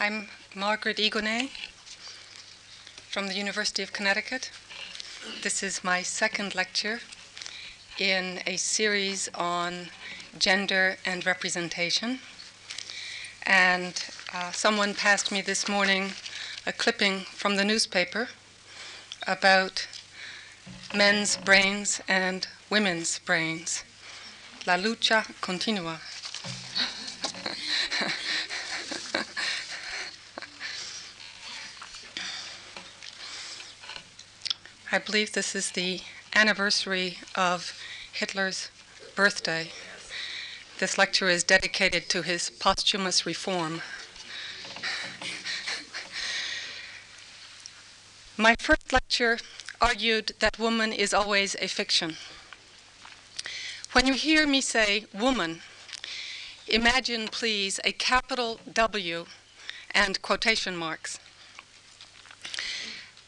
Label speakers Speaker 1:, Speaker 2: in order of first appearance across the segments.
Speaker 1: I'm Margaret Higonnet from the University of Connecticut. This is my second lecture in a series on gender and representation. And uh, someone passed me this morning a clipping from the newspaper about men's brains and women's brains. La lucha continua. I believe this is the anniversary of Hitler's birthday. This lecture is dedicated to his posthumous reform. My first lecture argued that woman is always a fiction. When you hear me say woman, imagine, please, a capital W and quotation marks.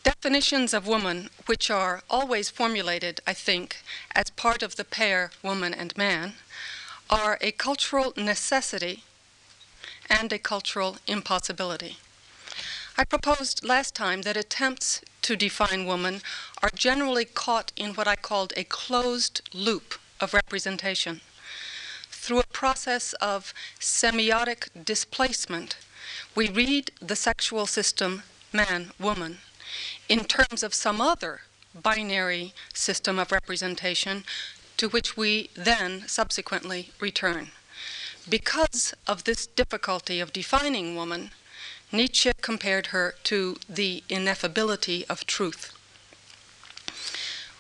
Speaker 1: Definitions of woman, which are always formulated, I think, as part of the pair woman and man, are a cultural necessity and a cultural impossibility. I proposed last time that attempts to define woman are generally caught in what I called a closed loop of representation. Through a process of semiotic displacement, we read the sexual system man woman in terms of some other binary system of representation to which we then subsequently return. Because of this difficulty of defining woman, Nietzsche compared her to the ineffability of truth.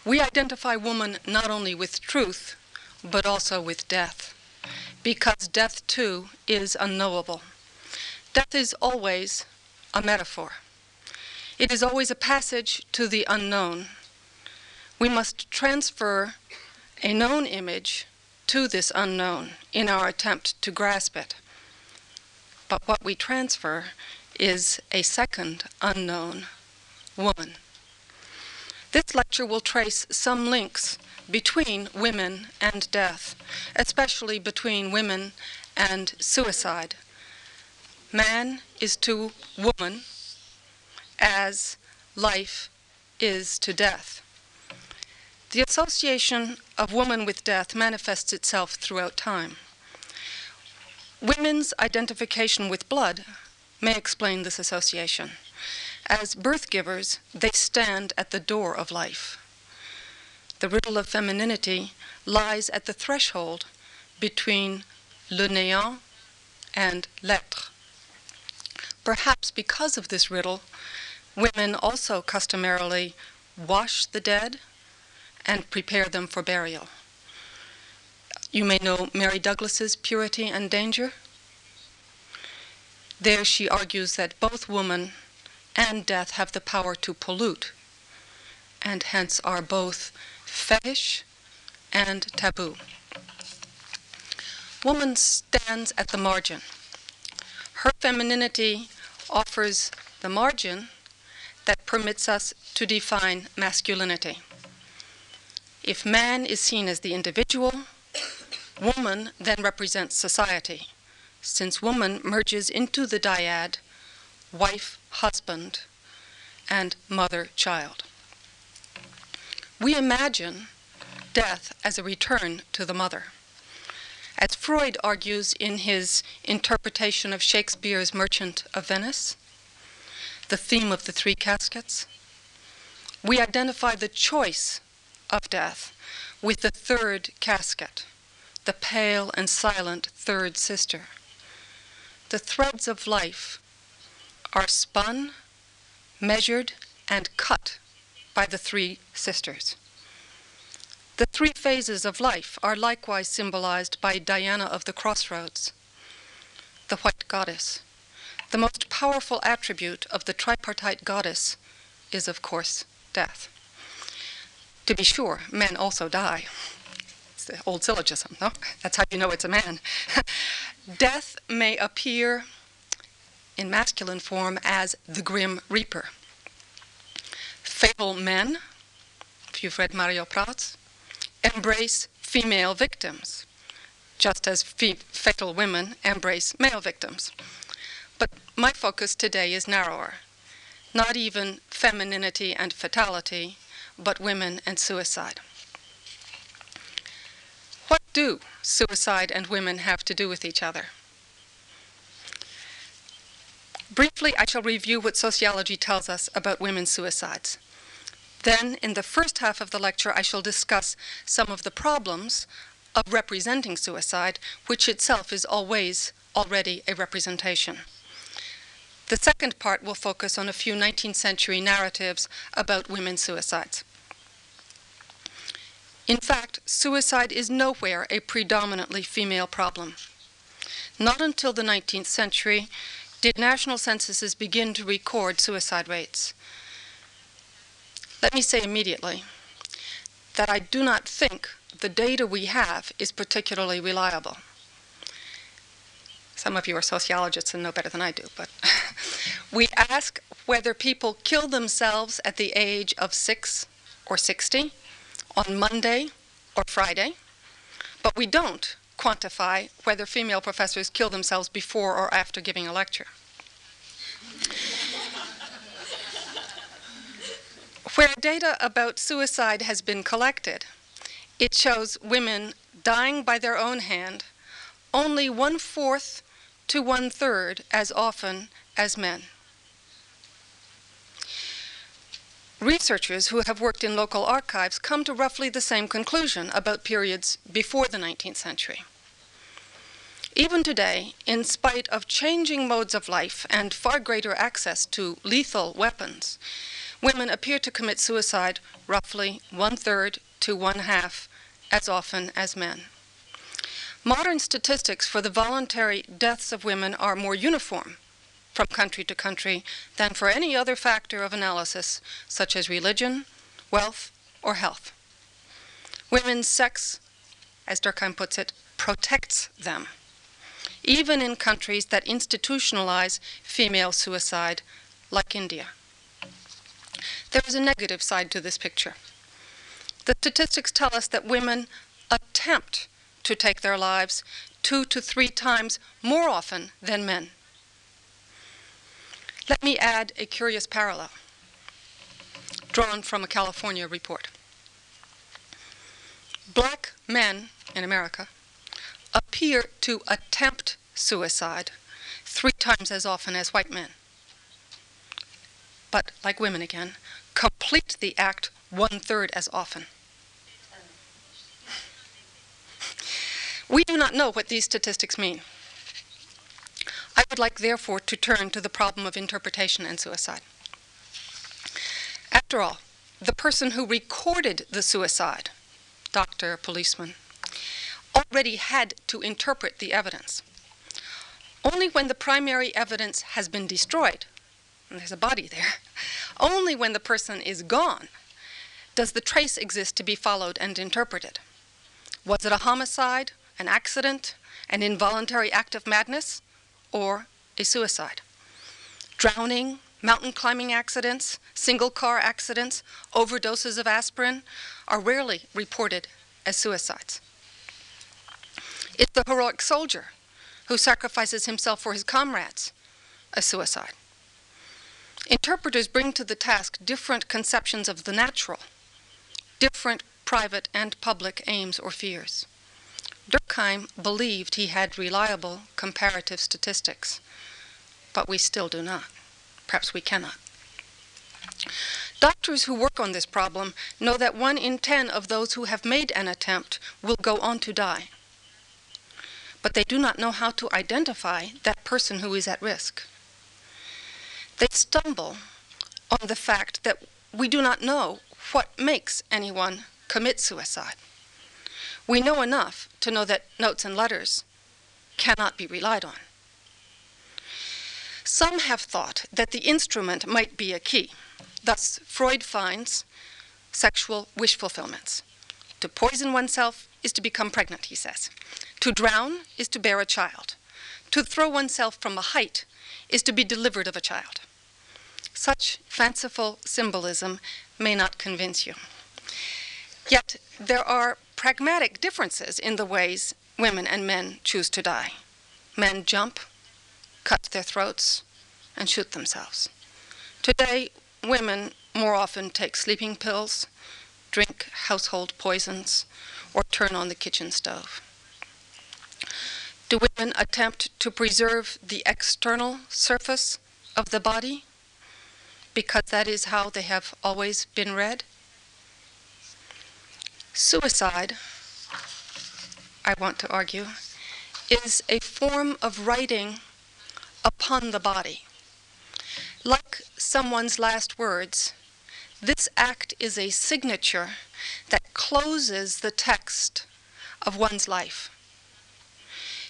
Speaker 1: We identify woman not only with truth, but also with death, because death too is unknowable. Death is always a metaphor. It is always a passage to the unknown. We must transfer a known image to this unknown in our attempt to grasp it. But what we transfer is a second unknown woman. This lecture will trace some links between women and death, especially between women and suicide. Man is to woman as life is to death. The association of woman with death manifests itself throughout time. Women's identification with blood may explain this association. As birth givers, they stand at the door of life. The riddle of femininity lies at the threshold between le néant and l'être. Perhaps because of this riddle, Women also customarily wash the dead and prepare them for burial. You may know Mary Douglas's Purity and Danger. There she argues that both woman and death have the power to pollute, and hence are both fetish and taboo. Woman stands at the margin. Her femininity offers the margin that permits us to define masculinity. If man is seen as the individual, woman then represents society, since woman merges into the dyad wife, husband, and mother, child. We imagine death as a return to the mother. As Freud argues in his interpretation of Shakespeare's Merchant of Venice, the theme of the three caskets. We identify the choice of death with the third casket, the pale and silent third sister. The threads of life are spun, measured, and cut by the three sisters. The three phases of life are likewise symbolized by Diana of the Crossroads, the white goddess. The most powerful attribute of the tripartite goddess is, of course, death. To be sure, men also die. It's the old syllogism, no? That's how you know it's a man. death may appear in masculine form as the grim reaper. Fatal men, if you've read Mario Praz, embrace female victims, just as fe- fatal women embrace male victims. But my focus today is narrower. Not even femininity and fatality, but women and suicide. What do suicide and women have to do with each other? Briefly, I shall review what sociology tells us about women's suicides. Then, in the first half of the lecture, I shall discuss some of the problems of representing suicide, which itself is always already a representation. The second part will focus on a few 19th century narratives about women's suicides. In fact, suicide is nowhere a predominantly female problem. Not until the 19th century did national censuses begin to record suicide rates. Let me say immediately that I do not think the data we have is particularly reliable. Some of you are sociologists and know better than I do, but we ask whether people kill themselves at the age of 6 or 60 on Monday or Friday, but we don't quantify whether female professors kill themselves before or after giving a lecture. Where data about suicide has been collected, it shows women dying by their own hand only one fourth to one third as often as men. Researchers who have worked in local archives come to roughly the same conclusion about periods before the 19th century. Even today, in spite of changing modes of life and far greater access to lethal weapons, women appear to commit suicide roughly one third to one half as often as men. Modern statistics for the voluntary deaths of women are more uniform from country to country than for any other factor of analysis, such as religion, wealth, or health. Women's sex, as Durkheim puts it, protects them, even in countries that institutionalize female suicide, like India. There is a negative side to this picture. The statistics tell us that women attempt to take their lives two to three times more often than men. Let me add a curious parallel drawn from a California report. Black men in America appear to attempt suicide three times as often as white men. But, like women again, complete the act one third as often. We do not know what these statistics mean. I would like, therefore, to turn to the problem of interpretation and suicide. After all, the person who recorded the suicide, doctor, policeman, already had to interpret the evidence. Only when the primary evidence has been destroyed, and there's a body there, only when the person is gone does the trace exist to be followed and interpreted. Was it a homicide, an accident, an involuntary act of madness, or a suicide? Drowning, mountain climbing accidents, single car accidents, overdoses of aspirin are rarely reported as suicides. It's the heroic soldier who sacrifices himself for his comrades a suicide. Interpreters bring to the task different conceptions of the natural, different private and public aims or fears. Durkheim believed he had reliable comparative statistics, but we still do not. Perhaps we cannot. Doctors who work on this problem know that one in ten of those who have made an attempt will go on to die. But they do not know how to identify that person who is at risk. They stumble on the fact that we do not know what makes anyone commit suicide. We know enough to know that notes and letters cannot be relied on. Some have thought that the instrument might be a key. Thus, Freud finds sexual wish fulfillments. To poison oneself is to become pregnant, he says. To drown is to bear a child. To throw oneself from a height is to be delivered of a child. Such fanciful symbolism may not convince you. Yet there are pragmatic differences in the ways women and men choose to die. Men jump, cut their throats, and shoot themselves. Today, women more often take sleeping pills, drink household poisons, or turn on the kitchen stove. Do women attempt to preserve the external surface of the body because that is how they have always been read? Suicide, I want to argue, is a form of writing upon the body. Like someone's last words, this act is a signature that closes the text of one's life.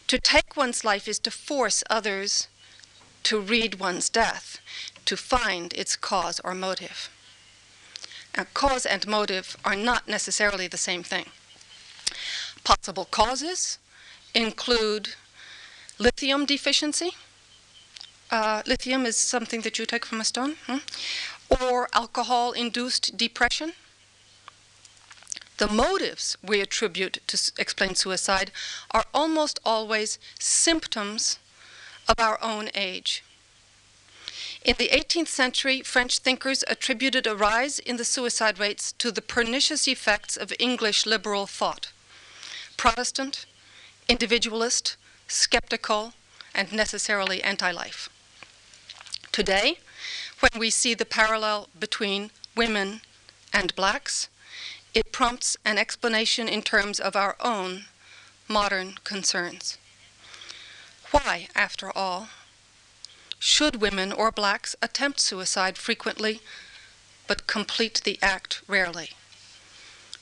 Speaker 1: To take one's life is to force others to read one's death, to find its cause or motive. Now, cause and motive are not necessarily the same thing. Possible causes include lithium deficiency. Uh, lithium is something that you take from a stone. Hmm? Or alcohol induced depression. The motives we attribute to explain suicide are almost always symptoms of our own age. In the 18th century, French thinkers attributed a rise in the suicide rates to the pernicious effects of English liberal thought Protestant, individualist, skeptical, and necessarily anti life. Today, when we see the parallel between women and blacks, it prompts an explanation in terms of our own modern concerns. Why, after all, should women or blacks attempt suicide frequently but complete the act rarely?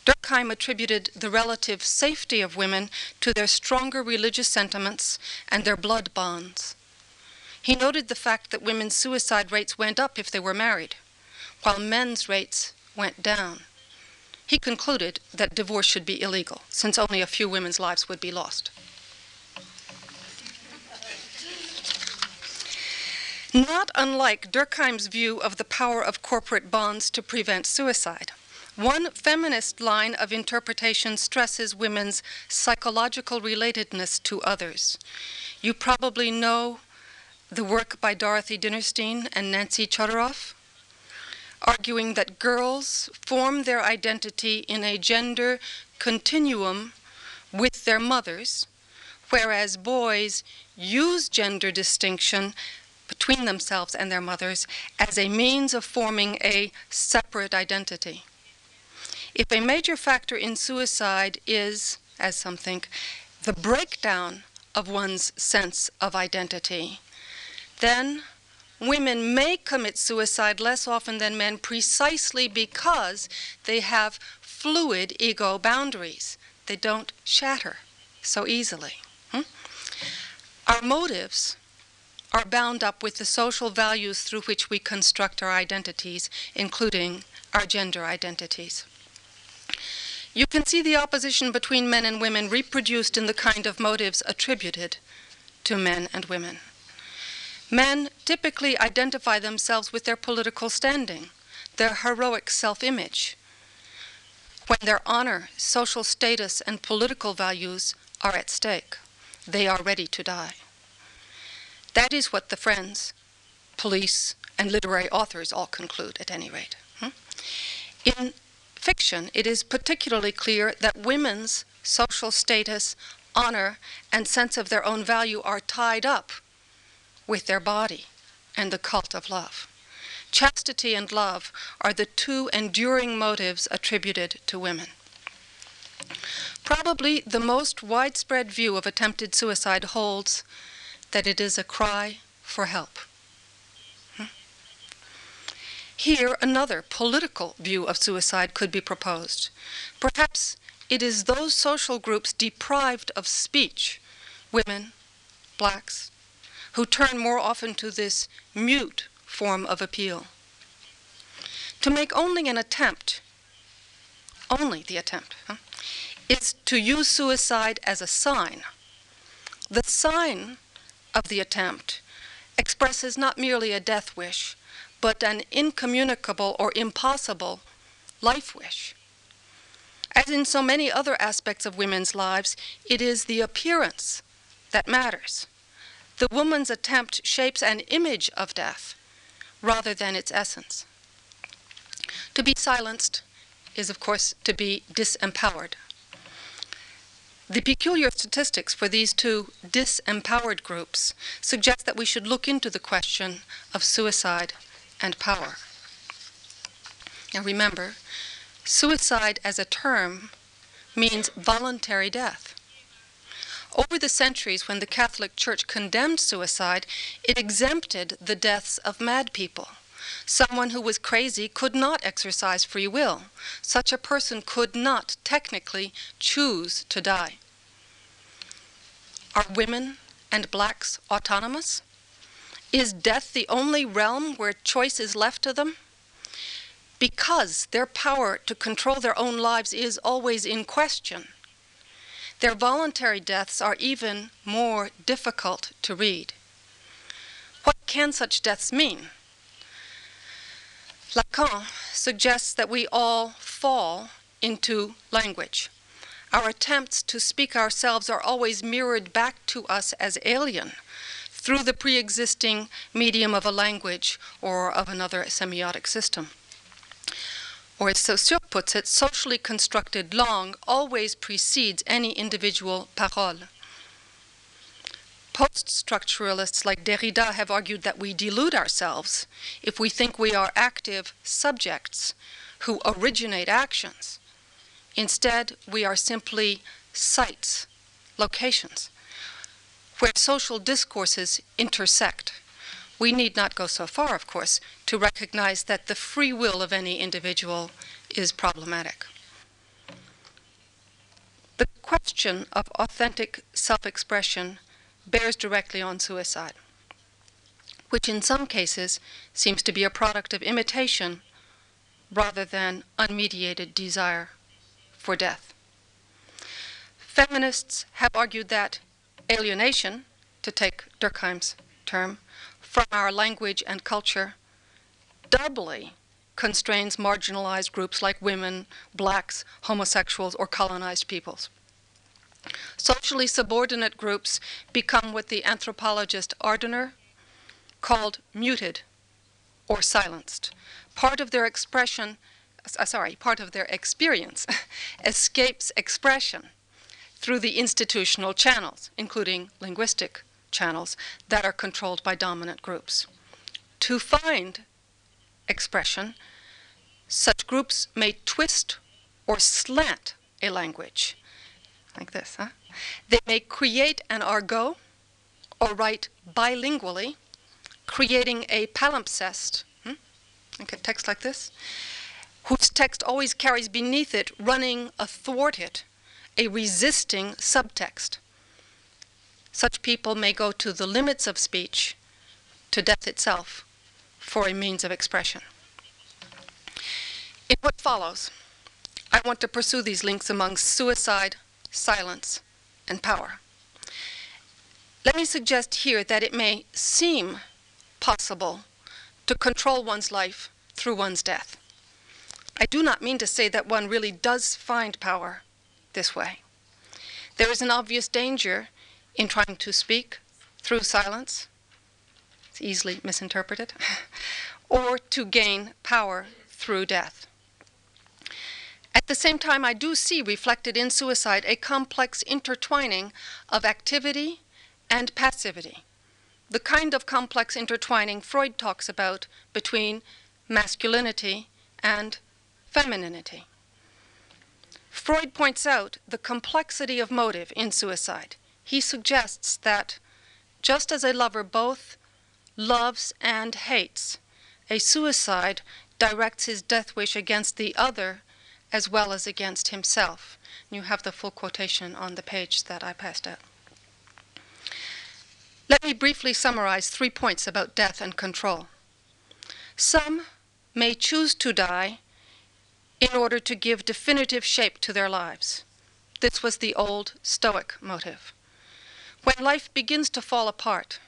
Speaker 1: Durkheim attributed the relative safety of women to their stronger religious sentiments and their blood bonds. He noted the fact that women's suicide rates went up if they were married, while men's rates went down. He concluded that divorce should be illegal, since only a few women's lives would be lost. Not unlike Durkheim's view of the power of corporate bonds to prevent suicide. One feminist line of interpretation stresses women's psychological relatedness to others. You probably know the work by Dorothy Dinnerstein and Nancy Chodorow, arguing that girls form their identity in a gender continuum with their mothers, whereas boys use gender distinction between themselves and their mothers as a means of forming a separate identity. If a major factor in suicide is, as some think, the breakdown of one's sense of identity, then women may commit suicide less often than men precisely because they have fluid ego boundaries. They don't shatter so easily. Hmm? Our motives are bound up with the social values through which we construct our identities, including our gender identities. You can see the opposition between men and women reproduced in the kind of motives attributed to men and women. Men typically identify themselves with their political standing, their heroic self image, when their honor, social status, and political values are at stake. They are ready to die. That is what the friends, police, and literary authors all conclude, at any rate. Hmm? In fiction, it is particularly clear that women's social status, honor, and sense of their own value are tied up with their body and the cult of love. Chastity and love are the two enduring motives attributed to women. Probably the most widespread view of attempted suicide holds that it is a cry for help. Here, another political view of suicide could be proposed. Perhaps it is those social groups deprived of speech, women, blacks, who turn more often to this mute form of appeal. To make only an attempt, only the attempt, huh, is to use suicide as a sign. The sign of the attempt expresses not merely a death wish, but an incommunicable or impossible life wish. As in so many other aspects of women's lives, it is the appearance that matters, the woman's attempt shapes an image of death rather than its essence. To be silenced is, of course, to be disempowered. The peculiar statistics for these two disempowered groups suggest that we should look into the question of suicide and power. Now remember, suicide as a term means voluntary death. Over the centuries, when the Catholic Church condemned suicide, it exempted the deaths of mad people. Someone who was crazy could not exercise free will. Such a person could not technically choose to die. Are women and blacks autonomous? Is death the only realm where choice is left to them? Because their power to control their own lives is always in question, their voluntary deaths are even more difficult to read. What can such deaths mean? Lacan suggests that we all fall into language. Our attempts to speak ourselves are always mirrored back to us as alien through the pre existing medium of a language or of another semiotic system. Or as Saussure puts it, socially constructed langue always precedes any individual parole. Post structuralists like Derrida have argued that we delude ourselves if we think we are active subjects who originate actions. Instead, we are simply sites, locations, where social discourses intersect. We need not go so far, of course, to recognize that the free will of any individual is problematic. The question of authentic self expression bears directly on suicide, which in some cases seems to be a product of imitation rather than unmediated desire for death. Feminists have argued that alienation, to take Durkheim's term, from our language and culture doubly constrains marginalized groups like women, blacks, homosexuals, or colonized peoples. Socially subordinate groups become what the anthropologist Ardener called muted or silenced. Part of their expression, uh, sorry, part of their experience escapes expression through the institutional channels, including linguistic channels that are controlled by dominant groups. To find expression, such groups may twist or slant a language, like this, huh? They may create an argot or write bilingually, creating a palimpsest, hmm? a text like this, whose text always carries beneath it, running athwart it, a resisting subtext. Such people may go to the limits of speech, to death itself, for a means of expression. In what follows, I want to pursue these links among suicide, silence, and power. Let me suggest here that it may seem possible to control one's life through one's death. I do not mean to say that one really does find power this way. There is an obvious danger in trying to speak through silence, it's easily misinterpreted, or to gain power through death. At the same time, I do see reflected in suicide a complex intertwining of activity and passivity, the kind of complex intertwining Freud talks about between masculinity and femininity. Freud points out the complexity of motive in suicide. He suggests that just as a lover both loves and hates, a suicide directs his death wish against the other as well as against himself. You have the full quotation on the page that I passed out. Let me briefly summarize three points about death and control. Some may choose to die in order to give definitive shape to their lives. This was the old Stoic motive. When life begins to fall apart,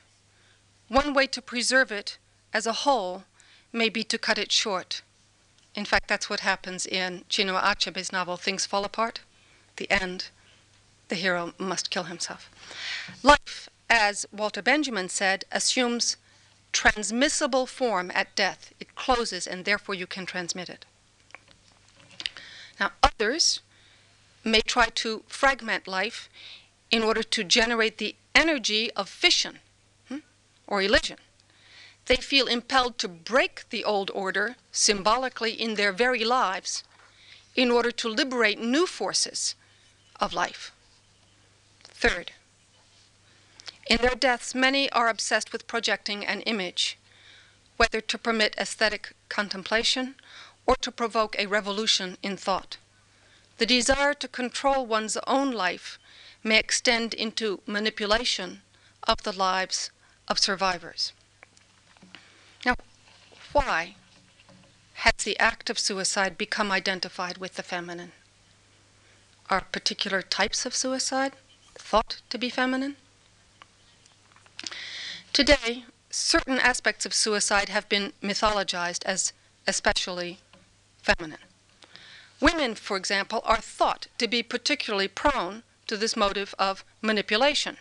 Speaker 1: one way to preserve it as a whole may be to cut it short in fact, that's what happens in Chinua Achebe's novel, Things Fall Apart. The end, the hero must kill himself. Life as Walter Benjamin said, assumes transmissible form at death. It closes, and therefore you can transmit it. Now, others may try to fragment life in order to generate the energy of fission hmm, or elision. They feel impelled to break the old order symbolically in their very lives in order to liberate new forces of life. Third, in their deaths, many are obsessed with projecting an image, whether to permit aesthetic contemplation or to provoke a revolution in thought. The desire to control one's own life may extend into manipulation of the lives of survivors. Why has the act of suicide become identified with the feminine? Are particular types of suicide thought to be feminine? Today, certain aspects of suicide have been mythologized as especially feminine. Women, for example, are thought to be particularly prone to this motive of manipulation.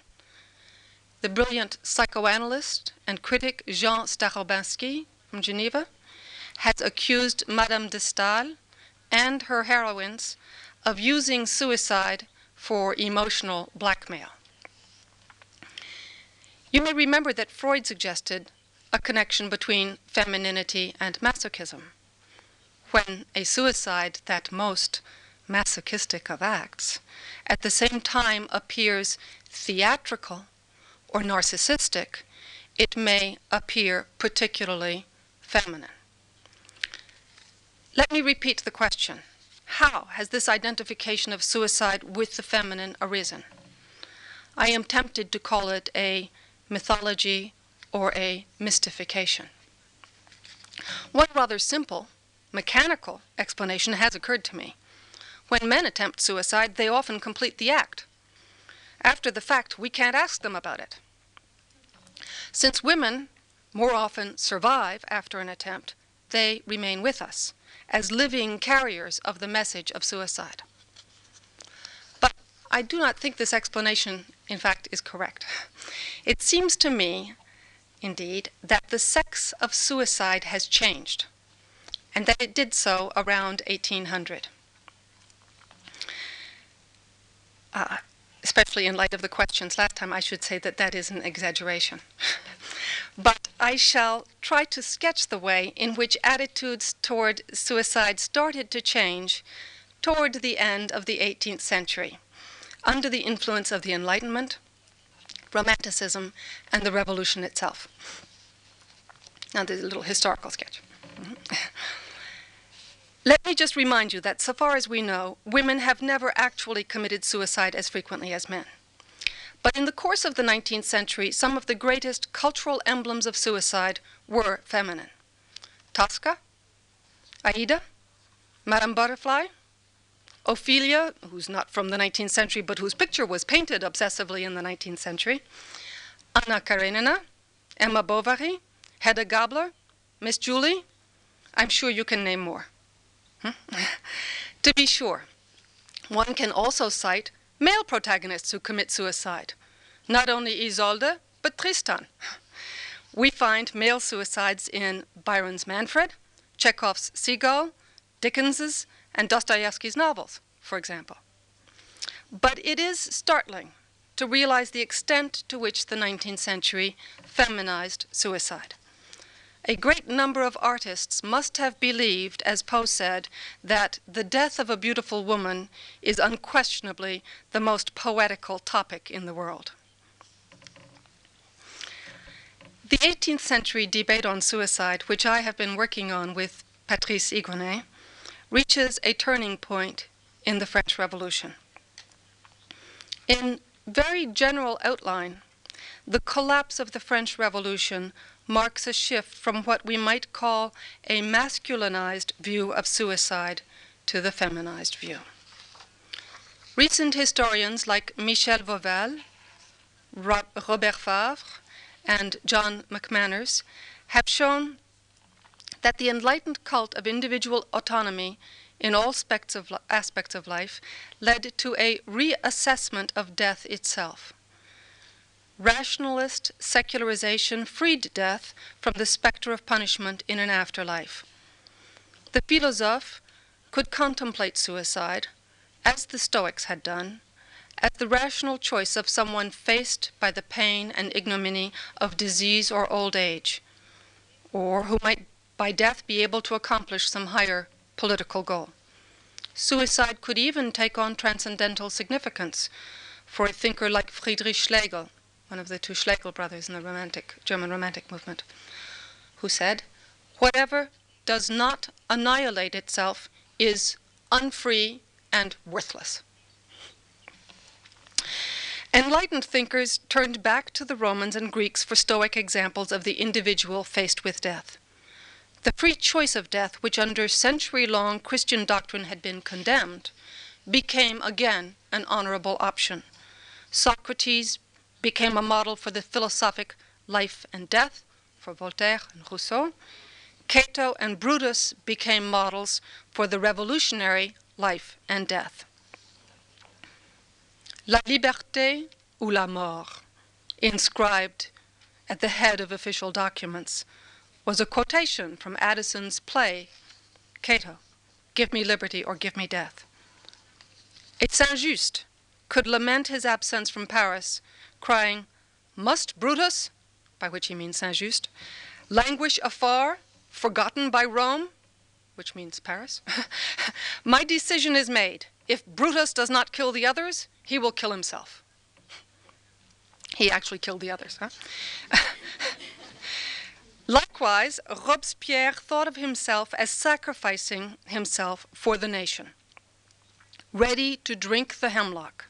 Speaker 1: The brilliant psychoanalyst and critic Jean Starobinsky from Geneva has accused Madame de Stael and her heroines of using suicide for emotional blackmail. You may remember that Freud suggested a connection between femininity and masochism when a suicide, that most masochistic of acts, at the same time appears theatrical or narcissistic, it may appear particularly feminine. Let me repeat the question. How has this identification of suicide with the feminine arisen? I am tempted to call it a mythology or a mystification. One rather simple mechanical explanation has occurred to me. When men attempt suicide, they often complete the act. After the fact, we can't ask them about it. Since women more often survive after an attempt, they remain with us as living carriers of the message of suicide. But I do not think this explanation, in fact, is correct. It seems to me, indeed, that the sex of suicide has changed and that it did so around 1800. Uh, especially in light of the questions last time, I should say that that is an exaggeration. but I shall try to sketch the way in which attitudes toward suicide started to change toward the end of the 18th century under the influence of the Enlightenment, Romanticism, and the Revolution itself. Now, there's a little historical sketch. Mm-hmm. Let me just remind you that, so far as we know, women have never actually committed suicide as frequently as men. But in the course of the 19th century, some of the greatest cultural emblems of suicide were feminine. Tosca, Aida, Madame Butterfly, Ophelia, who's not from the 19th century but whose picture was painted obsessively in the 19th century, Anna Karenina, Emma Bovary, Hedda Gabler, Miss Julie, I'm sure you can name more. Hmm? to be sure, one can also cite male protagonists who commit suicide, not only Isolde, but Tristan. We find male suicides in Byron's Manfred, Chekhov's Seagull, Dickens's, and Dostoevsky's novels, for example. But it is startling to realize the extent to which the 19th century feminized suicide. A great number of artists must have believed, as Poe said, that the death of a beautiful woman is unquestionably the most poetical topic in the world. The 18th century debate on suicide, which I have been working on with Patrice Higonnet, reaches a turning point in the French Revolution. In very general outline, the collapse of the French Revolution marks a shift from what we might call a masculinized view of suicide to the feminized view. Recent historians like Michel Vovelle, Robert Favre, and John McManners have shown that the enlightened cult of individual autonomy in all aspects of, aspects of life led to a reassessment of death itself. Rationalist secularization freed death from the specter of punishment in an afterlife. The philosophe could contemplate suicide, as the Stoics had done, as the rational choice of someone faced by the pain and ignominy of disease or old age, or who might by death be able to accomplish some higher political goal. Suicide could even take on transcendental significance for a thinker like Friedrich Schlegel, one of the two Schlegel brothers in the romantic, German Romantic movement, who said, Whatever does not annihilate itself is unfree and worthless. Enlightened thinkers turned back to the Romans and Greeks for Stoic examples of the individual faced with death. The free choice of death, which under century long Christian doctrine had been condemned, became again an honorable option. Socrates became a model for the philosophic life and death for Voltaire and Rousseau. Cato and Brutus became models for the revolutionary life and death. La liberté ou la mort, inscribed at the head of official documents, was a quotation from Addison's play, Cato, Give me liberty or give me death. Et Saint Just could lament his absence from Paris, crying, Must Brutus, by which he means Saint Just, languish afar, forgotten by Rome, which means Paris? My decision is made. If Brutus does not kill the others, he will kill himself. He actually killed the others, huh? Likewise, Robespierre thought of himself as sacrificing himself for the nation, ready to drink the hemlock,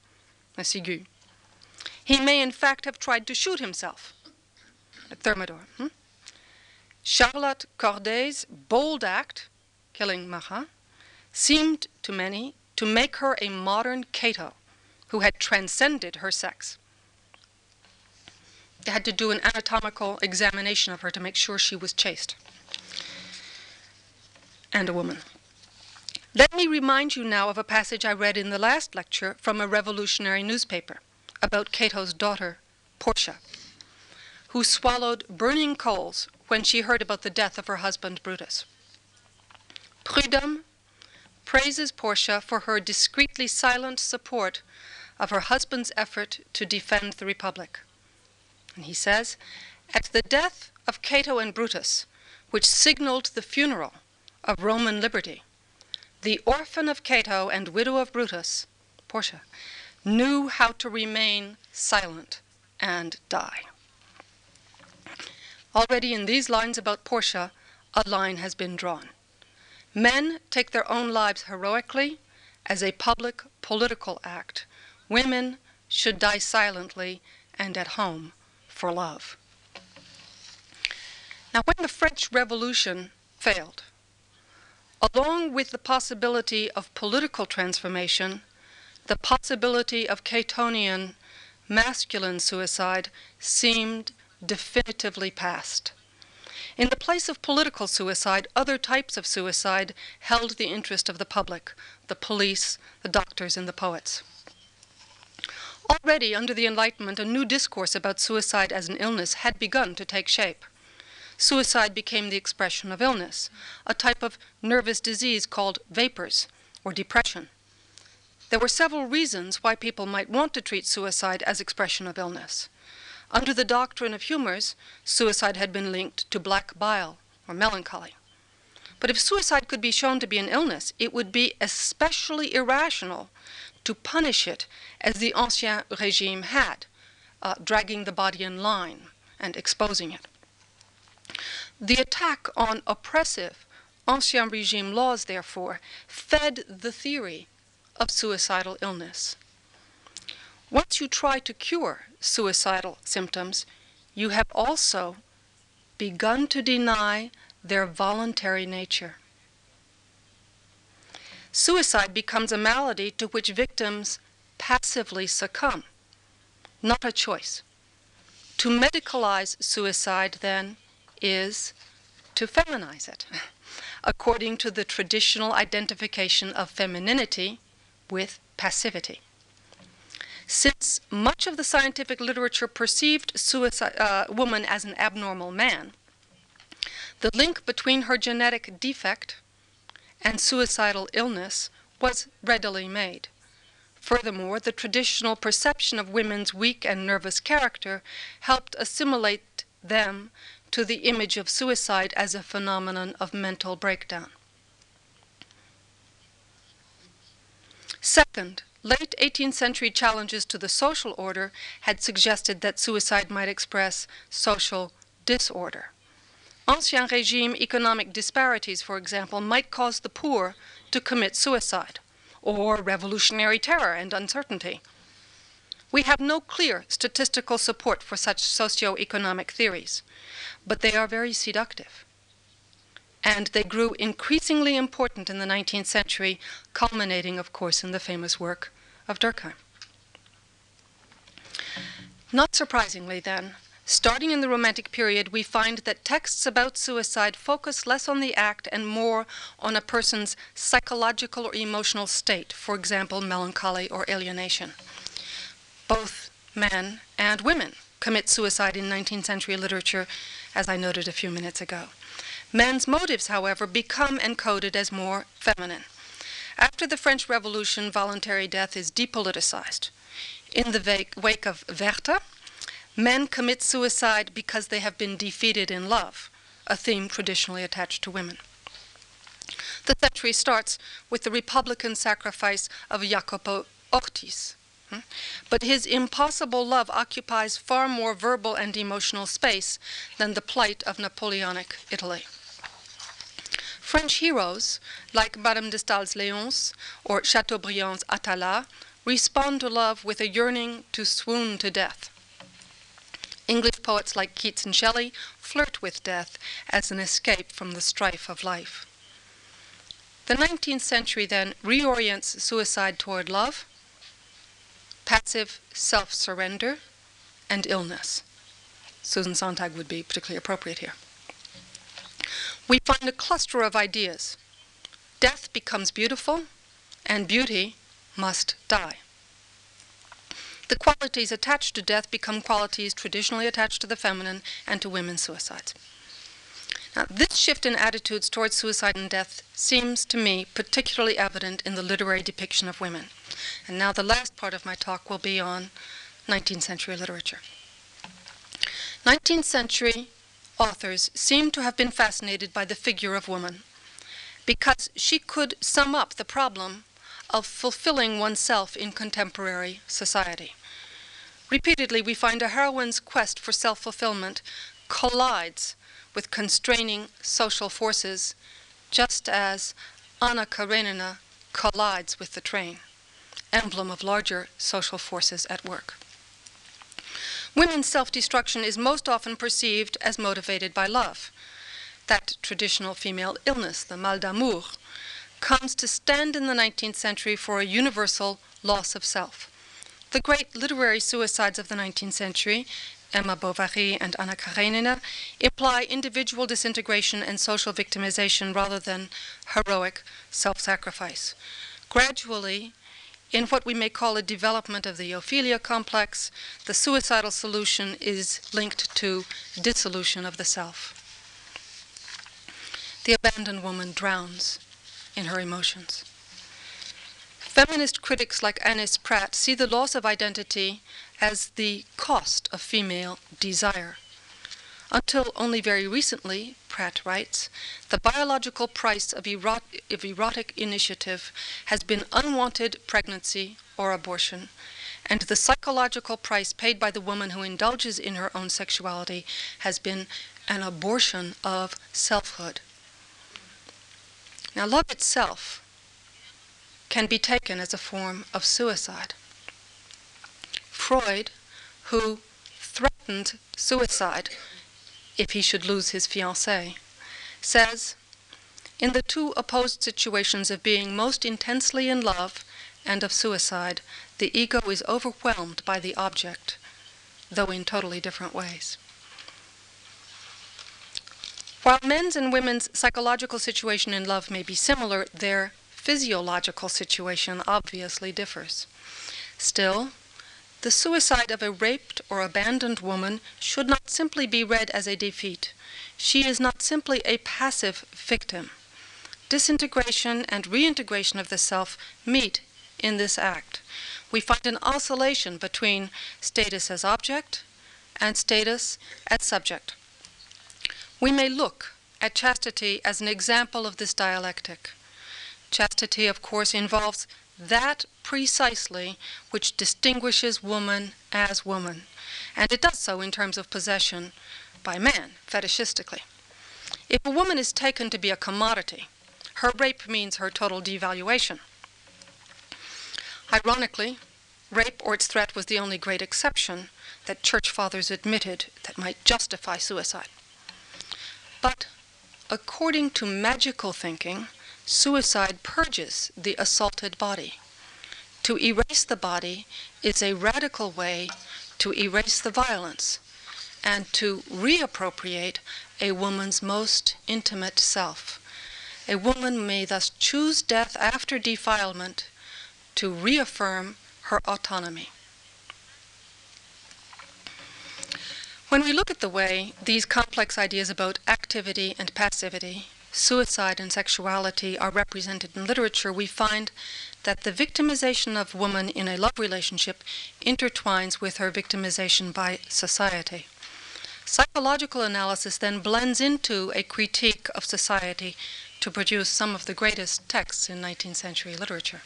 Speaker 1: a ciguë. He may, in fact, have tried to shoot himself, Thermidor. Hmm? Charlotte Corday's bold act, killing Marat, seemed to many to make her a modern Cato who had transcended her sex. They had to do an anatomical examination of her to make sure she was chaste and a woman. Let me remind you now of a passage I read in the last lecture from a revolutionary newspaper about Cato's daughter, Portia, who swallowed burning coals when she heard about the death of her husband, Brutus. Prudhomme praises Portia for her discreetly silent support of her husband's effort to defend the Republic. And he says, At the death of Cato and Brutus, which signaled the funeral of Roman liberty, the orphan of Cato and widow of Brutus, Portia, knew how to remain silent and die. Already in these lines about Portia, a line has been drawn. Men take their own lives heroically as a public political act Women should die silently and at home for love. Now, when the French Revolution failed, along with the possibility of political transformation, the possibility of Catonian masculine suicide seemed definitively past. In the place of political suicide, other types of suicide held the interest of the public the police, the doctors, and the poets. Already under the Enlightenment, a new discourse about suicide as an illness had begun to take shape. Suicide became the expression of illness, a type of nervous disease called vapors or depression. There were several reasons why people might want to treat suicide as expression of illness. Under the doctrine of humors, suicide had been linked to black bile or melancholy. But if suicide could be shown to be an illness, it would be especially irrational to punish it as the Ancien Regime had, uh, dragging the body in line and exposing it. The attack on oppressive Ancien Regime laws, therefore, fed the theory of suicidal illness. Once you try to cure suicidal symptoms, you have also begun to deny their voluntary nature. Suicide becomes a malady to which victims passively succumb, not a choice. To medicalize suicide, then, is to feminize it, according to the traditional identification of femininity with passivity. Since much of the scientific literature perceived suicide, uh, woman as an abnormal man, the link between her genetic defect and suicidal illness was readily made. Furthermore, the traditional perception of women's weak and nervous character helped assimilate them to the image of suicide as a phenomenon of mental breakdown. Second, late 18th century challenges to the social order had suggested that suicide might express social disorder. Ancien regime economic disparities, for example, might cause the poor to commit suicide, or revolutionary terror and uncertainty. We have no clear statistical support for such socio-economic theories, but they are very seductive. And they grew increasingly important in the 19th century, culminating, of course, in the famous work of Durkheim. Not surprisingly, then, starting in the Romantic period, we find that texts about suicide focus less on the act and more on a person's psychological or emotional state, for example, melancholy or alienation. Both men and women commit suicide in 19th century literature, as I noted a few minutes ago. Men's motives, however, become encoded as more feminine. After the French Revolution, voluntary death is depoliticized. In the wake of Werther, men commit suicide because they have been defeated in love, a theme traditionally attached to women. The century starts with the Republican sacrifice of Jacopo Ortis, Hmm? But his impossible love occupies far more verbal and emotional space than the plight of Napoleonic Italy. French heroes, like Madame de Stael's Léonce or Chateaubriand's Atala, respond to love with a yearning to swoon to death. English poets like Keats and Shelley flirt with death as an escape from the strife of life. The 19th century then reorients suicide toward love passive self surrender, and illness. Susan Sontag would be particularly appropriate here. We find a cluster of ideas. Death becomes beautiful, and beauty must die. The qualities attached to death become qualities traditionally attached to the feminine and to women's suicides. Now, this shift in attitudes towards suicide and death seems to me particularly evident in the literary depiction of women. And now the last part of my talk will be on 19th century literature. 19th century authors seem to have been fascinated by the figure of woman because she could sum up the problem of fulfilling oneself in contemporary society. Repeatedly, we find a heroine's quest for self fulfillment collides with constraining social forces, just as Anna Karenina collides with the train emblem of larger social forces at work. Women's self destruction is most often perceived as motivated by love. That traditional female illness, the mal d'amour, comes to stand in the 19th century for a universal loss of self. The great literary suicides of the 19th century, Emma Bovary and Anna Karenina, imply individual disintegration and social victimization rather than heroic self sacrifice. Gradually, in what we may call a development of the Ophelia complex, the suicidal solution is linked to dissolution of the self. The abandoned woman drowns in her emotions. Feminist critics like Annis Pratt see the loss of identity as the cost of female desire. Until only very recently, Pratt writes, the biological price of, erot- of erotic initiative has been unwanted pregnancy or abortion, and the psychological price paid by the woman who indulges in her own sexuality has been an abortion of selfhood. Now, love itself can be taken as a form of suicide. Freud, who threatened suicide if he should lose his fiancée, says, In the two opposed situations of being most intensely in love and of suicide, the ego is overwhelmed by the object, though in totally different ways. While men's and women's psychological situation in love may be similar, their physiological situation obviously differs. Still, the suicide of a raped or abandoned woman should not simply be read as a defeat. She is not simply a passive victim. Disintegration and reintegration of the self meet in this act. We find an oscillation between status as object and status as subject. We may look at chastity as an example of this dialectic. Chastity, of course, involves that precisely which distinguishes woman as woman, and it does so in terms of possession by man, fetishistically. If a woman is taken to be a commodity, her rape means her total devaluation. Ironically, rape or its threat was the only great exception that church fathers admitted that might justify suicide. But according to magical thinking, suicide purges the assaulted body. To erase the body is a radical way to erase the violence and to reappropriate a woman's most intimate self. A woman may thus choose death after defilement to reaffirm her autonomy. When we look at the way these complex ideas about activity and passivity, suicide and sexuality are represented in literature, we find that the victimization of woman in a love relationship intertwines with her victimization by society. Psychological analysis then blends into a critique of society to produce some of the greatest texts in 19th century literature.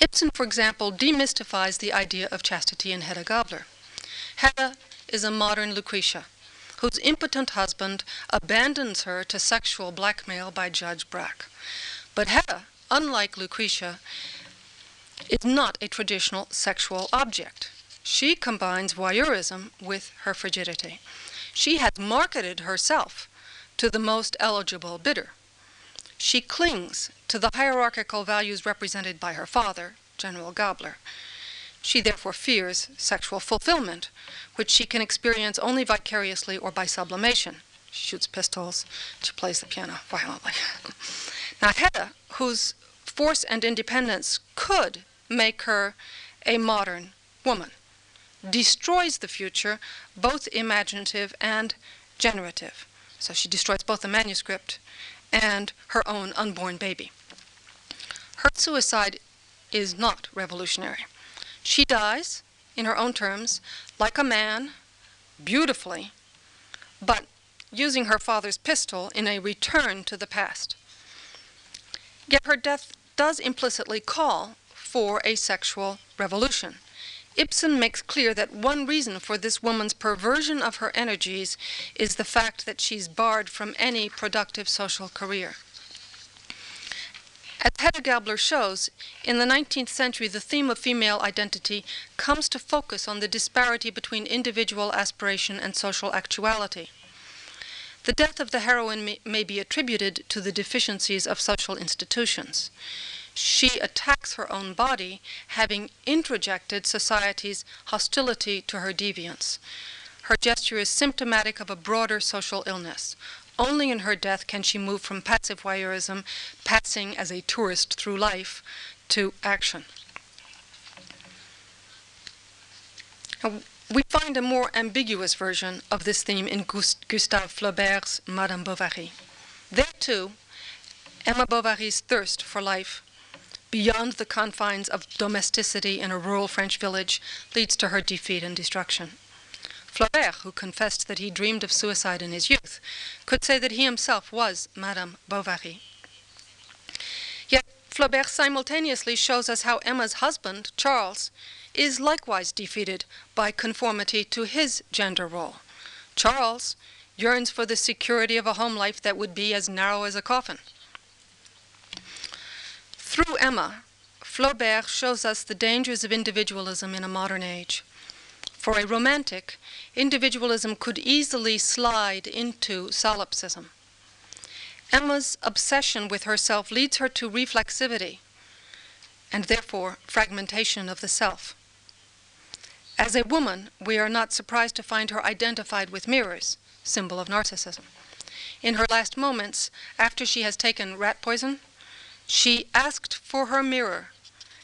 Speaker 1: Ibsen, for example, demystifies the idea of chastity in Hedda Gabler. Hedda is a modern Lucretia, whose impotent husband abandons her to sexual blackmail by Judge Brack. But Hedda, unlike Lucretia, is not a traditional sexual object. She combines voyeurism with her frigidity. She has marketed herself to the most eligible bidder. She clings to the hierarchical values represented by her father, General Gabler. She therefore fears sexual fulfillment, which she can experience only vicariously or by sublimation. She shoots pistols, she plays the piano violently. now, Hedda, whose force and independence could make her a modern woman, destroys the future, both imaginative and generative. So she destroys both the manuscript and her own unborn baby. Her suicide is not revolutionary. She dies, in her own terms, like a man, beautifully, but using her father's pistol in a return to the past. Yet her death does implicitly call for a sexual revolution. Ibsen makes clear that one reason for this woman's perversion of her energies is the fact that she's barred from any productive social career. As Hedda Gabler shows, in the 19th century, the theme of female identity comes to focus on the disparity between individual aspiration and social actuality. The death of the heroine may, may be attributed to the deficiencies of social institutions she attacks her own body, having introjected society's hostility to her deviance. Her gesture is symptomatic of a broader social illness. Only in her death can she move from passive voyeurism, passing as a tourist through life, to action. We find a more ambiguous version of this theme in Gustave Flaubert's Madame Bovary. There, too, Emma Bovary's thirst for life beyond the confines of domesticity in a rural French village leads to her defeat and destruction. Flaubert, who confessed that he dreamed of suicide in his youth, could say that he himself was Madame Bovary. Yet Flaubert simultaneously shows us how Emma's husband, Charles, is likewise defeated by conformity to his gender role. Charles yearns for the security of a home life that would be as narrow as a coffin. Through Emma, Flaubert shows us the dangers of individualism in a modern age. For a romantic, individualism could easily slide into solipsism. Emma's obsession with herself leads her to reflexivity and therefore fragmentation of the self. As a woman, we are not surprised to find her identified with mirrors, symbol of narcissism. In her last moments, after she has taken rat poison, she asked for her mirror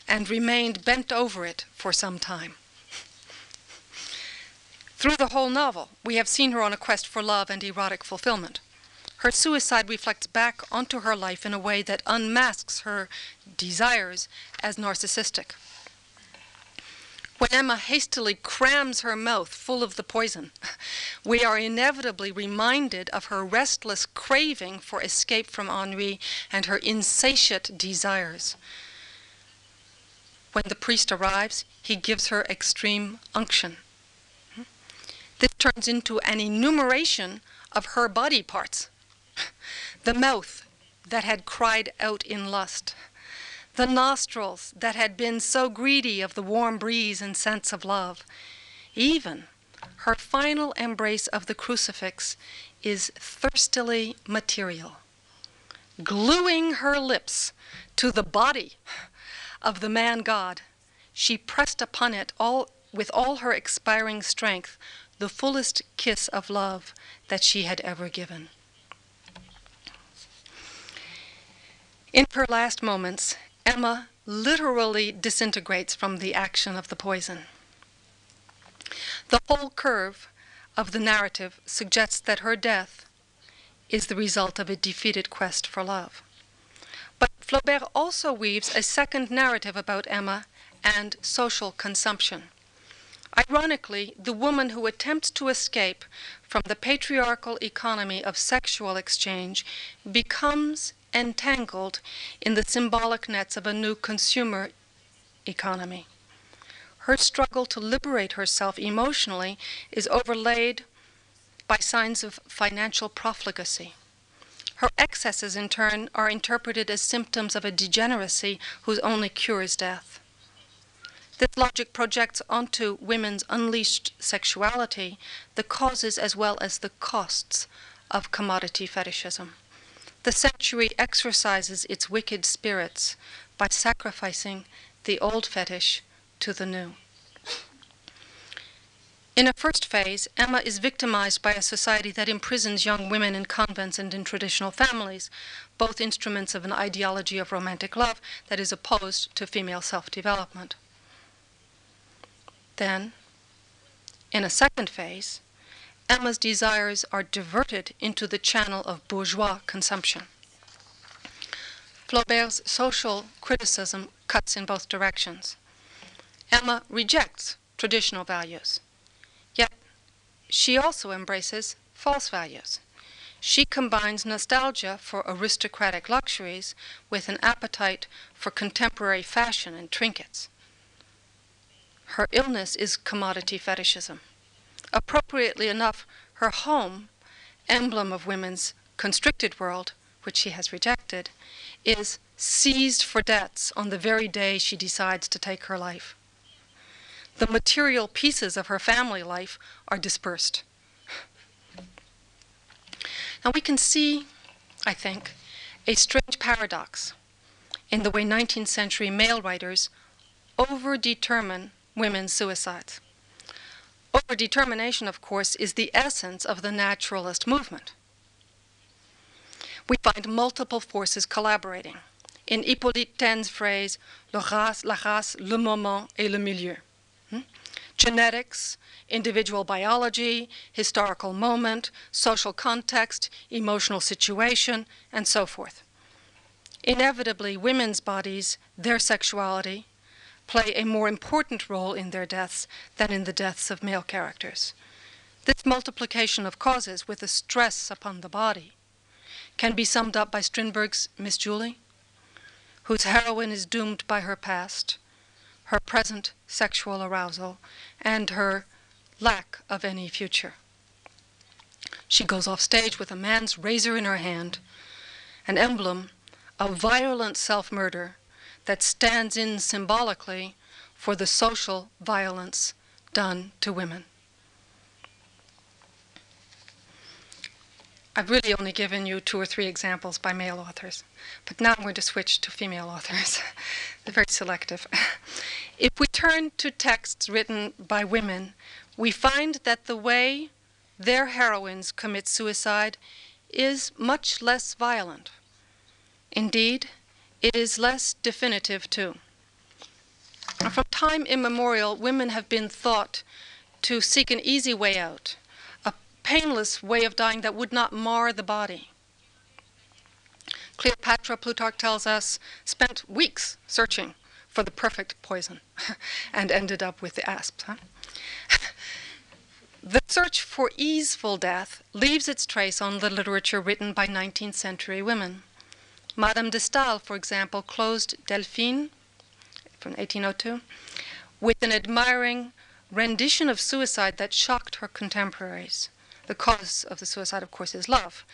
Speaker 1: and remained bent over it for some time. Through the whole novel, we have seen her on a quest for love and erotic fulfillment. Her suicide reflects back onto her life in a way that unmasks her desires as narcissistic. When Emma hastily crams her mouth full of the poison, we are inevitably reminded of her restless craving for escape from ennui and her insatiate desires. When the priest arrives, he gives her extreme unction. Hmm? This turns into an enumeration of her body parts. The mouth that had cried out in lust, the nostrils that had been so greedy of the warm breeze and sense of love. Even her final embrace of the crucifix is thirstily material, gluing her lips to the body of the man God. She pressed upon it all with all her expiring strength the fullest kiss of love that she had ever given. In her last moments, Emma literally disintegrates from the action of the poison. The whole curve of the narrative suggests that her death is the result of a defeated quest for love. But Flaubert also weaves a second narrative about Emma and social consumption. Ironically, the woman who attempts to escape from the patriarchal economy of sexual exchange becomes entangled in the symbolic nets of a new consumer economy. Her struggle to liberate herself emotionally is overlaid by signs of financial profligacy. Her excesses, in turn, are interpreted as symptoms of a degeneracy whose only cure is death. This logic projects onto women's unleashed sexuality the causes as well as the costs of commodity fetishism. The century exorcises its wicked spirits by sacrificing the old fetish to the new. In a first phase, Emma is victimized by a society that imprisons young women in convents and in traditional families, both instruments of an ideology of romantic love that is opposed to female self development. Then, in a second phase, Emma's desires are diverted into the channel of bourgeois consumption. Flaubert's social criticism cuts in both directions. Emma rejects traditional values, yet she also embraces false values. She combines nostalgia for aristocratic luxuries with an appetite for contemporary fashion and trinkets. Her illness is commodity fetishism. Appropriately enough, her home, emblem of women's constricted world, which she has rejected, is seized for debts on the very day she decides to take her life. The material pieces of her family life are dispersed. Now we can see, I think, a strange paradox in the way 19th century male writers overdetermine women's suicides. Overdetermination, of course, is the essence of the naturalist movement. We find multiple forces collaborating. In Hippolyte Taine's phrase, le race, la race, le moment et le milieu. Hmm? Genetics, individual biology, historical moment, social context, emotional situation, and so forth. Inevitably, women's bodies, their sexuality, play a more important role in their deaths than in the deaths of male characters. This multiplication of causes with a stress upon the body can be summed up by Strindberg's Miss Julie, whose heroine is doomed by her past, her present sexual arousal, and her lack of any future. She goes off stage with a man's razor in her hand, an emblem of violent self murder that stands in symbolically for the social violence done to women. I've really only given you two or three examples by male authors, but now I'm going to switch to female authors. They're very selective. if we turn to texts written by women, we find that the way their heroines commit suicide is much less violent. Indeed, it is less definitive too. From time immemorial, women have been thought to seek an easy way out, a painless way of dying that would not mar the body. Cleopatra, Plutarch tells us, spent weeks searching for the perfect poison and ended up with the asps. Huh? the search for easeful death leaves its trace on the literature written by 19th century women. Madame de Stael, for example, closed Delphine from 1802 with an admiring rendition of suicide that shocked her contemporaries. The cause of the suicide, of course, is love.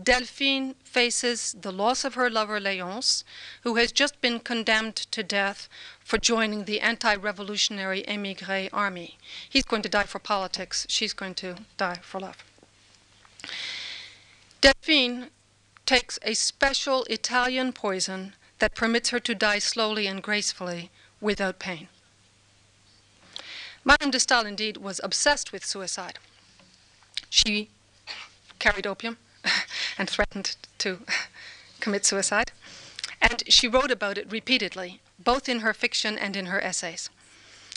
Speaker 1: Delphine faces the loss of her lover, Léonce, who has just been condemned to death for joining the anti revolutionary emigre army. He's going to die for politics, she's going to die for love. Delphine takes a special Italian poison that permits her to die slowly and gracefully without pain. Madame de Stael, indeed, was obsessed with suicide. She carried opium and threatened to commit suicide. And she wrote about it repeatedly, both in her fiction and in her essays.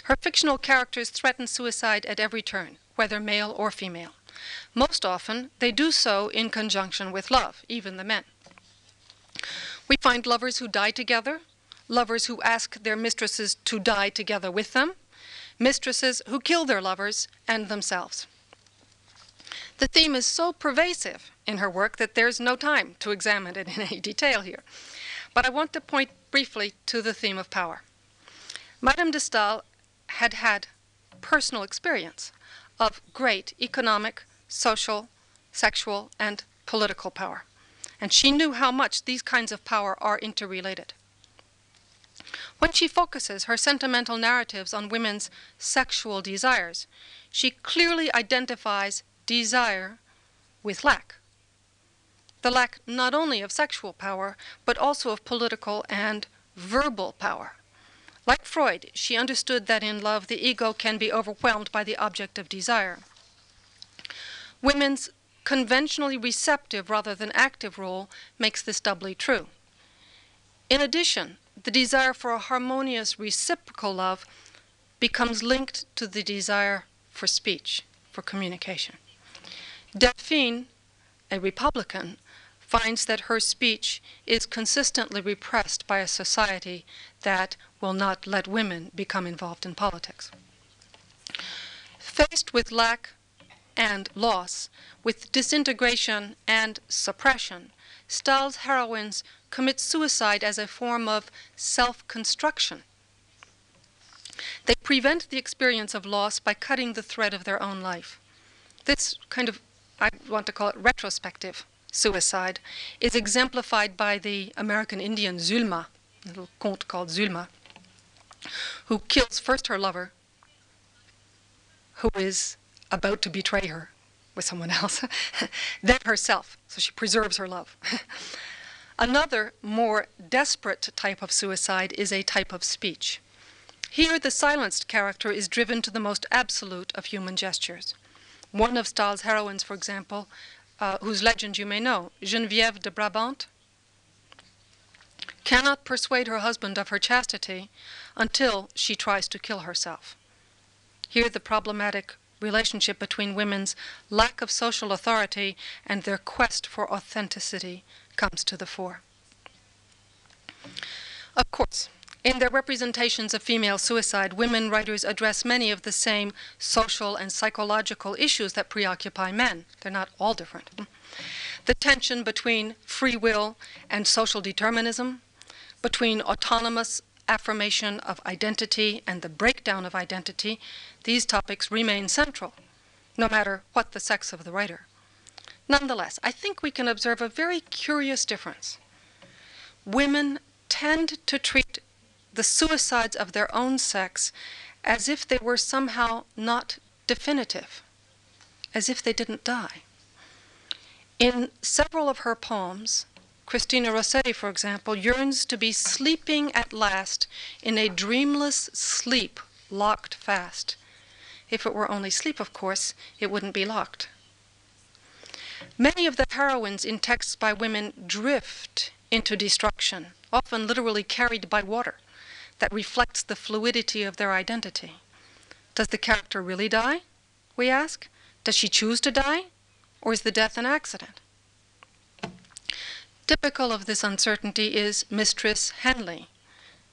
Speaker 1: Her fictional characters threaten suicide at every turn, whether male or female. Most often, they do so in conjunction with love, even the men. We find lovers who die together, lovers who ask their mistresses to die together with them, mistresses who kill their lovers and themselves. The theme is so pervasive in her work that there's no time to examine it in any detail here. But I want to point briefly to the theme of power. Madame de Stael had had personal experience of great economic, social, sexual, and political power. And she knew how much these kinds of power are interrelated. When she focuses her sentimental narratives on women's sexual desires, she clearly identifies desire with lack. The lack not only of sexual power, but also of political and verbal power. Like Freud, she understood that in love the ego can be overwhelmed by the object of desire. Women's conventionally receptive rather than active role makes this doubly true. In addition, the desire for a harmonious reciprocal love becomes linked to the desire for speech, for communication. Delphine, a Republican, finds that her speech is consistently repressed by a society that will not let women become involved in politics. Faced with lack and loss, with disintegration and suppression, Stael's heroines commit suicide as a form of self construction. They prevent the experience of loss by cutting the thread of their own life. This kind of, I want to call it retrospective suicide, is exemplified by the American Indian Zulma, a little conte called Zulma, who kills first her lover, who is about to betray her with someone else, then herself, so she preserves her love. Another, more desperate type of suicide is a type of speech. Here, the silenced character is driven to the most absolute of human gestures. One of Stael's heroines, for example, uh, whose legend you may know, Geneviève de Brabant, cannot persuade her husband of her chastity until she tries to kill herself. Here, the problematic relationship between women's lack of social authority and their quest for authenticity comes to the fore. Of course, in their representations of female suicide, women writers address many of the same social and psychological issues that preoccupy men. They're not all different. The tension between free will and social determinism, between autonomous affirmation of identity and the breakdown of identity, these topics remain central, no matter what the sex of the writer. Nonetheless, I think we can observe a very curious difference. Women tend to treat the suicides of their own sex as if they were somehow not definitive, as if they didn't die. In several of her poems, Christina Rossetti, for example, yearns to be sleeping at last in a dreamless sleep locked fast. If it were only sleep, of course, it wouldn't be locked. Many of the heroines in texts by women drift into destruction, often literally carried by water. that reflects the fluidity of their identity. Does the character really die? We ask. Does she choose to die? Or is the death an accident? Typical of this uncertainty is Mistress Henley,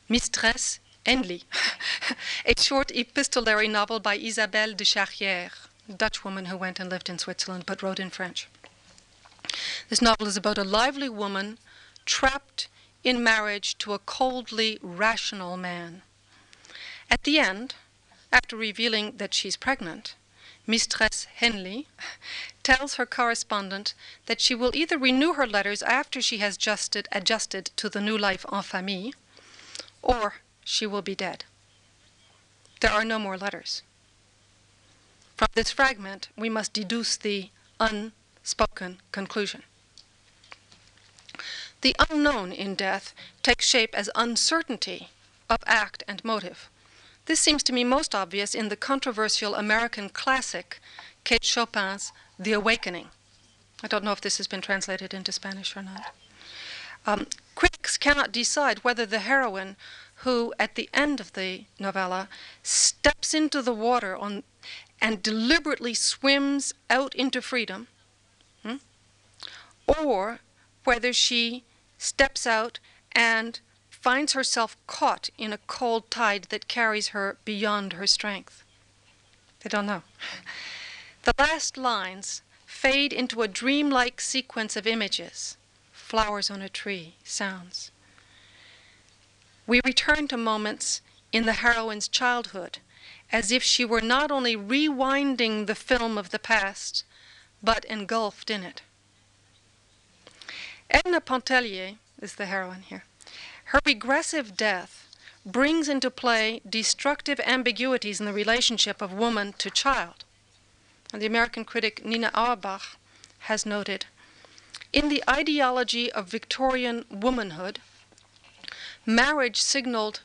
Speaker 1: Mistress Henley, a short epistolary novel by Isabelle de Charrière, a Dutch woman who went and lived in Switzerland but wrote in French. This novel is about a lively woman trapped in marriage to a coldly rational man. At the end, after revealing that she's pregnant, Mistress Henley tells her correspondent that she will either renew her letters after she has adjusted, adjusted to the new life en famille, or she will be dead. There are no more letters. From this fragment, we must deduce the unspoken conclusion. The unknown in death takes shape as uncertainty of act and motive. This seems to me most obvious in the controversial American classic Kate Chopin's The Awakening. I don't know if this has been translated into Spanish or not. Um, critics cannot decide whether the heroine, who at the end of the novella steps into the water on, and deliberately swims out into freedom, hmm, or whether she steps out and finds herself caught in a cold tide that carries her beyond her strength. They don't know. The last lines fade into a dreamlike sequence of images flowers on a tree, sounds. We return to moments in the heroine's childhood as if she were not only rewinding the film of the past, but engulfed in it. Edna Pontellier is the heroine here. Her regressive death brings into play destructive ambiguities in the relationship of woman to child. And the American critic Nina Auerbach has noted in the ideology of Victorian womanhood, marriage signaled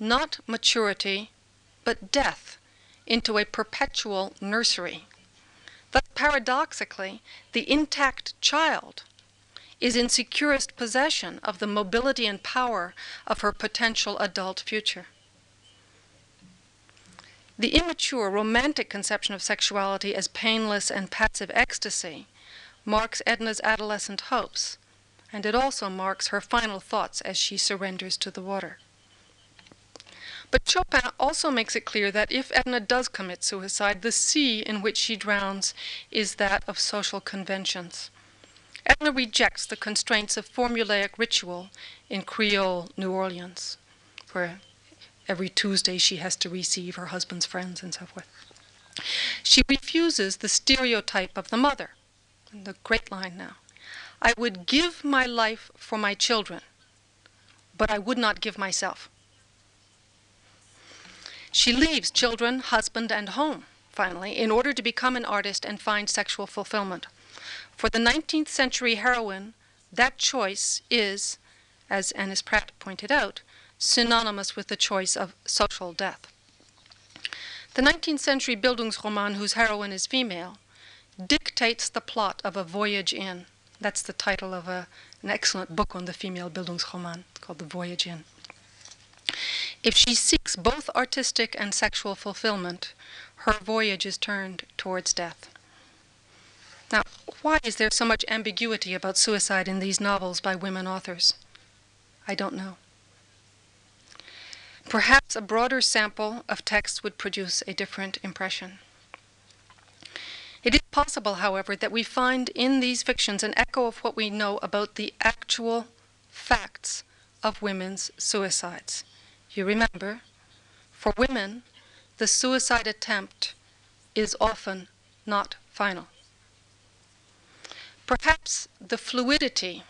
Speaker 1: not maturity, but death into a perpetual nursery. Thus, paradoxically, the intact child is in securest possession of the mobility and power of her potential adult future. The immature, romantic conception of sexuality as painless and passive ecstasy marks Edna's adolescent hopes, and it also marks her final thoughts as she surrenders to the water. But Chopin also makes it clear that if Edna does commit suicide, the sea in which she drowns is that of social conventions. Edna rejects the constraints of formulaic ritual in Creole New Orleans, where every Tuesday she has to receive her husband's friends and so forth. She refuses the stereotype of the mother. The great line now. I would give my life for my children, but I would not give myself. She leaves children, husband, and home, finally, in order to become an artist and find sexual fulfillment. For the 19th century heroine, that choice is, as Annis Pratt pointed out, synonymous with the choice of social death. The 19th century Bildungsroman, whose heroine is female, dictates the plot of A Voyage In. That's the title of a, an excellent book on the female Bildungsroman called The Voyage In. If she seeks both artistic and sexual fulfillment, her voyage is turned towards death. Now, why is there so much ambiguity about suicide in these novels by women authors? I don't know. Perhaps a broader sample of text would produce a different impression. It is possible, however, that we find in these fictions an echo of what we know about the actual facts of women's suicides. You remember, for women, the suicide attempt is often not final. Perhaps the fluidity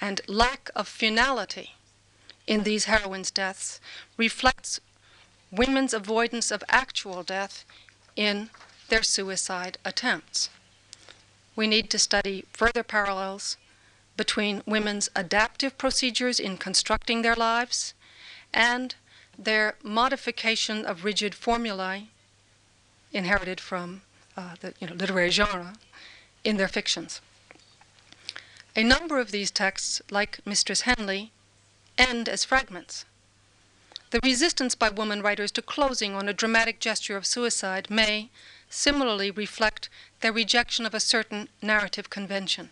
Speaker 1: and lack of finality in these heroines' deaths reflects women's avoidance of actual death in their suicide attempts. We need to study further parallels between women's adaptive procedures in constructing their lives and their modification of rigid formulae inherited from uh, the you know, literary genre in their fictions. A number of these texts, like Mistress Henley, end as fragments. The resistance by woman writers to closing on a dramatic gesture of suicide may similarly reflect their rejection of a certain narrative convention.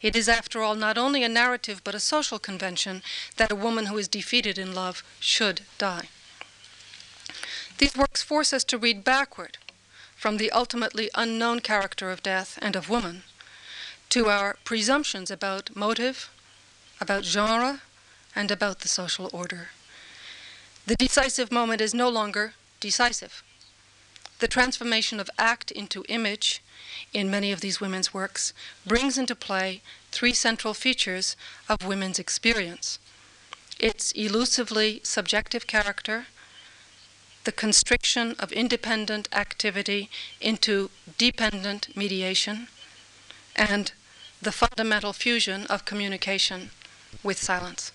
Speaker 1: It is, after all, not only a narrative but a social convention that a woman who is defeated in love should die. These works force us to read backward from the ultimately unknown character of death and of woman to our presumptions about motive, about genre, and about the social order. The decisive moment is no longer decisive. The transformation of act into image in many of these women's works brings into play three central features of women's experience its elusively subjective character, the constriction of independent activity into dependent mediation, and the fundamental fusion of communication with silence.